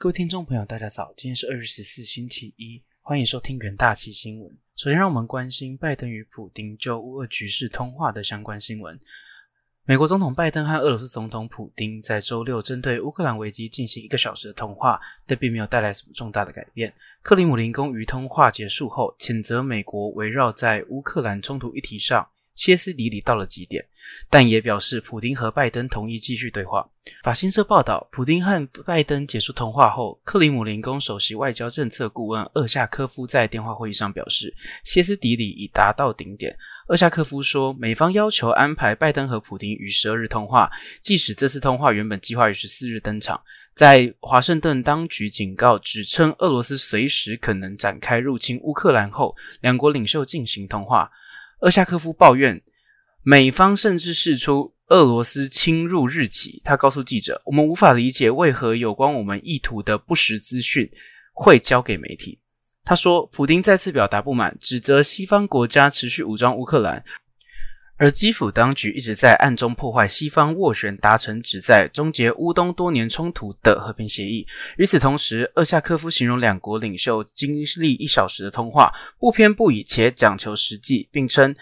各位听众朋友，大家早，今天是二月十四，星期一，欢迎收听元大旗新闻。首先，让我们关心拜登与普丁就乌俄局势通话的相关新闻。美国总统拜登和俄罗斯总统普丁在周六针对乌克兰危机进行一个小时的通话，但并没有带来什么重大的改变。克里姆林宫于通话结束后，谴责美国围绕在乌克兰冲突议题上。歇斯底里到了极点，但也表示普丁和拜登同意继续对话。法新社报道，普丁和拜登结束通话后，克里姆林宫首席外交政策顾问厄夏科夫在电话会议上表示，歇斯底里已达到顶点。厄夏科夫说，美方要求安排拜登和普丁于十二日通话，即使这次通话原本计划于十四日登场。在华盛顿当局警告，指称俄罗斯随时可能展开入侵乌克兰后，两国领袖进行通话。厄夏科夫抱怨，美方甚至释出俄罗斯侵入日期。他告诉记者：“我们无法理解为何有关我们意图的不实资讯会交给媒体。”他说，普丁再次表达不满，指责西方国家持续武装乌克兰。而基辅当局一直在暗中破坏西方斡旋达成旨在终结乌东多年冲突的和平协议。与此同时，厄夏科夫形容两国领袖经历一小时的通话不偏不倚且讲求实际，并称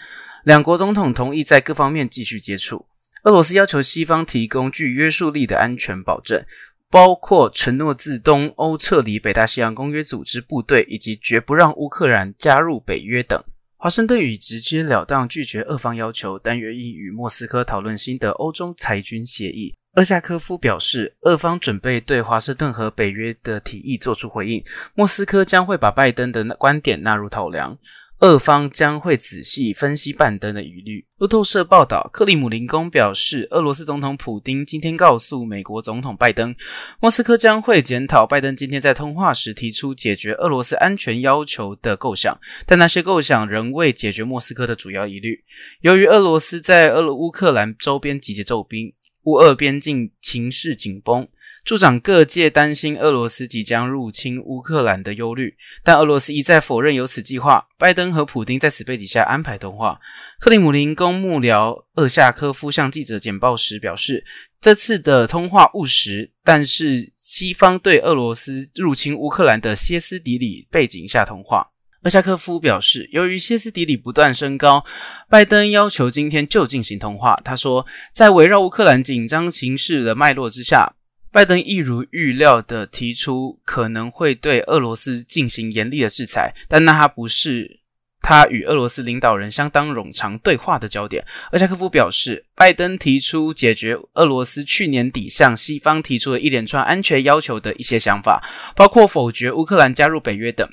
两国总统同意在各方面继续接触。俄罗斯要求西方提供具约束力的安全保证，包括承诺自东欧撤离北大西洋公约组织部队，以及绝不让乌克兰加入北约等。华盛顿已直截了当拒绝俄方要求，但愿意与莫斯科讨论新的欧洲裁军协议。厄夏科夫表示，俄方准备对华盛顿和北约的提议作出回应，莫斯科将会把拜登的观点纳入考量。俄方将会仔细分析拜登的疑虑。路透社报道，克里姆林宫表示，俄罗斯总统普京今天告诉美国总统拜登，莫斯科将会检讨拜登今天在通话时提出解决俄罗斯安全要求的构想，但那些构想仍未解决莫斯科的主要疑虑。由于俄罗斯在俄乌克兰周边集结重兵，乌俄边境情势紧绷。助长各界担心俄罗斯即将入侵乌克兰的忧虑，但俄罗斯一再否认有此计划。拜登和普京在此背景下安排通话。克里姆林宫幕僚厄夏科夫向记者简报时表示，这次的通话务实，但是西方对俄罗斯入侵乌克兰的歇斯底里背景下通话。厄夏科夫表示，由于歇斯底里不断升高，拜登要求今天就进行通话。他说，在围绕乌克兰紧张形势的脉络之下。拜登一如预料的提出可能会对俄罗斯进行严厉的制裁，但那他不是他与俄罗斯领导人相当冗长对话的焦点。厄恰科夫表示，拜登提出解决俄罗斯去年底向西方提出的一连串安全要求的一些想法，包括否决乌克兰加入北约等。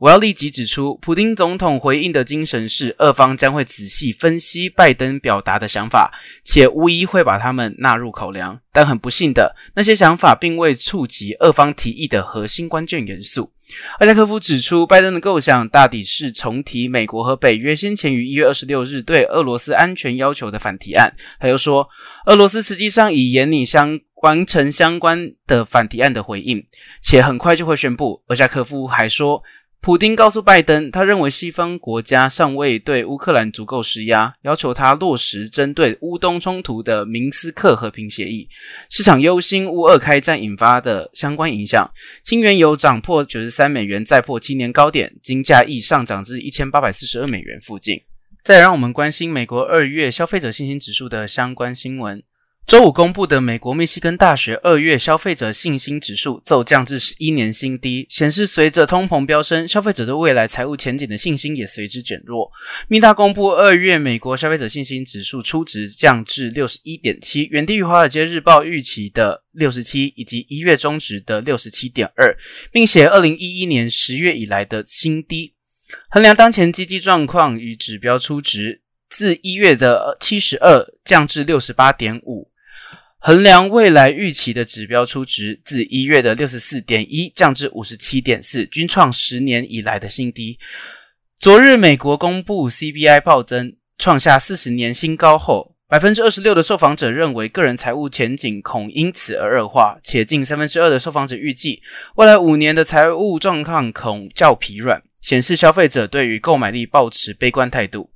我要立即指出，普京总统回应的精神是，俄方将会仔细分析拜登表达的想法，且无疑会把他们纳入考量。但很不幸的，那些想法并未触及俄方提议的核心关键元素。阿加科夫指出，拜登的构想大抵是重提美国和北约先前于一月二十六日对俄罗斯安全要求的反提案。他又说，俄罗斯实际上已严拟相完成相关的反提案的回应，且很快就会宣布。阿加科夫还说。普丁告诉拜登，他认为西方国家尚未对乌克兰足够施压，要求他落实针对乌东冲突的明斯克和平协议。市场忧心乌俄开战引发的相关影响。轻原油涨破九十三美元，再破七年高点，金价亦上涨至一千八百四十二美元附近。再让我们关心美国二月消费者信心指数的相关新闻。周五公布的美国密西根大学二月消费者信心指数骤降至十一年新低，显示随着通膨飙升，消费者对未来财务前景的信心也随之减弱。密大公布二月美国消费者信心指数初值降至六十一点七，远低于华尔街日报预期的六十七，以及一月中值的六十七点二，并且二零一一年十月以来的新低。衡量当前经济状况与指标初值，自一月的七十二降至六十八点五。衡量未来预期的指标初值，自一月的六十四点一降至五十七点四，均创十年以来的新低。昨日美国公布 CPI 暴增，创下四十年新高后，百分之二十六的受访者认为个人财务前景恐因此而恶化，且近三分之二的受访者预计未来五年的财务状况恐较疲软，显示消费者对于购买力保持悲观态度。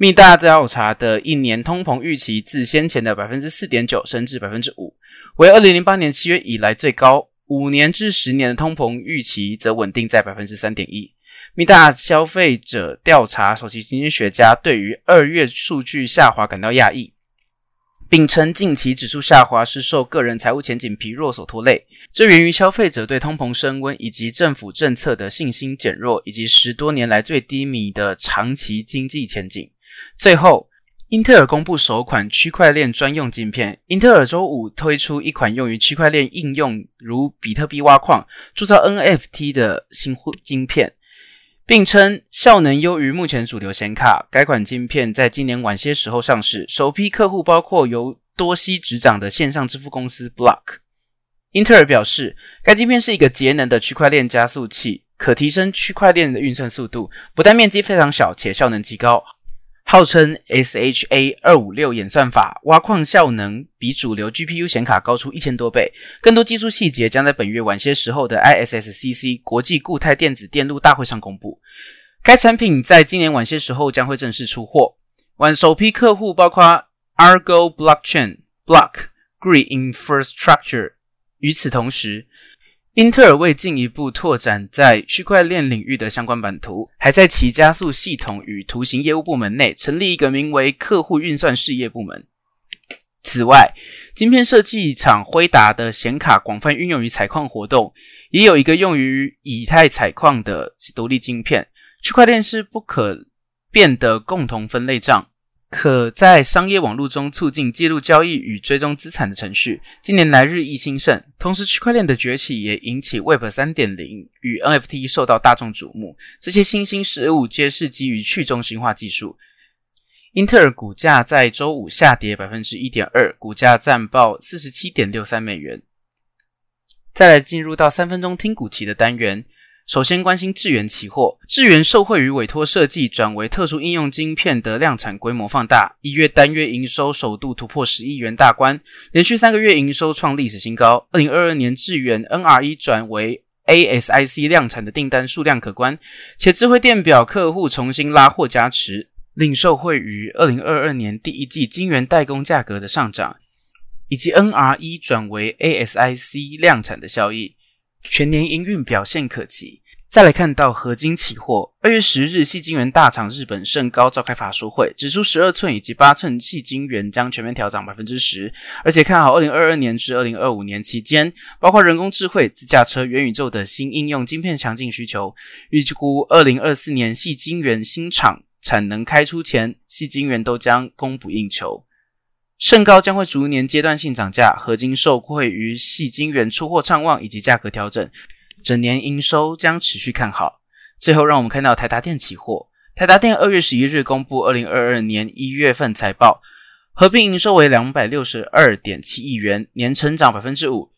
密大调查的一年通膨预期自先前的百分之四点九升至百分之五，为二零零八年七月以来最高。五年至十年的通膨预期则稳定在百分之三点一。密大消费者调查首席经济学家对于二月数据下滑感到讶异，并称近期指数下滑是受个人财务前景疲弱所拖累，这源于消费者对通膨升温以及政府政策的信心减弱，以及十多年来最低迷的长期经济前景。最后。英特尔公布首款区块链专用晶片。英特尔周五推出一款用于区块链应用，如比特币挖矿、铸造 NFT 的新晶片，并称效能优于目前主流显卡。该款晶片在今年晚些时候上市，首批客户包括由多西执掌的线上支付公司 Block。英特尔表示，该晶片是一个节能的区块链加速器，可提升区块链的运算速度，不但面积非常小，且效能极高。号称 SHA 二五六演算法挖矿效能比主流 GPU 显卡高出一千多倍。更多技术细节将在本月晚些时候的 ISSCC 国际固态电子电路大会上公布。该产品在今年晚些时候将会正式出货。晚首批客户包括 Argo Blockchain、Block、Green Infrastructure。与此同时，英特尔为进一步拓展在区块链领域的相关版图，还在其加速系统与图形业务部门内成立一个名为“客户运算事业部门”。此外，晶片设计厂辉达的显卡广泛运用于采矿活动，也有一个用于以太采矿的独立晶片。区块链是不可变的共同分类账。可在商业网络中促进记录交易与追踪资产的程序，近年来日益兴盛。同时，区块链的崛起也引起 Web 三点零与 NFT 受到大众瞩目。这些新兴事物皆是基于去中心化技术。英特尔股价在周五下跌百分之一点二，股价暂报四十七点六三美元。再来进入到三分钟听股期的单元。首先关心智源期货，智源受惠于委托设计转为特殊应用晶片的量产规模放大，一月单月营收首度突破十亿元大关，连续三个月营收创历史新高。二零二二年智源 NRE 转为 ASIC 量产的订单数量可观，且智慧电表客户重新拉货加持，令受惠于二零二二年第一季晶圆代工价格的上涨，以及 NRE 转为 ASIC 量产的效益。全年营运表现可期。再来看到合金期货，二月十日，细晶圆大厂日本盛高召开法说会，指出十二寸以及八寸细晶圆将全面调涨百分之十，而且看好二零二二年至二零二五年期间，包括人工智慧、自驾车、元宇宙的新应用晶片强劲需求。预估二零二四年细晶圆新厂产能开出前，细晶圆都将供不应求。盛高将会逐年阶段性涨价，合金受惠于细晶圆出货畅旺以及价格调整，整年营收将持续看好。最后，让我们看到台达电期货，台达电二月十一日公布二零二二年一月份财报，合并营收为两百六十二点七亿元，年成长百分之五，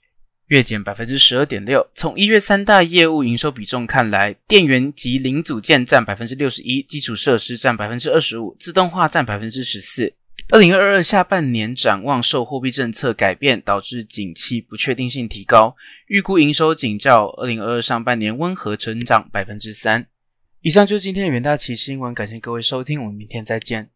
月减百分之十二点六。从一月三大业务营收比重看来，电源及零组件占百分之六十一，基础设施占百分之二十五，自动化占百分之十四。二零二二下半年展望受货币政策改变导致景气不确定性提高，预估营收仅较二零二二上半年温和成长百分之三。以上就是今天的元大奇新闻，感谢各位收听，我们明天再见。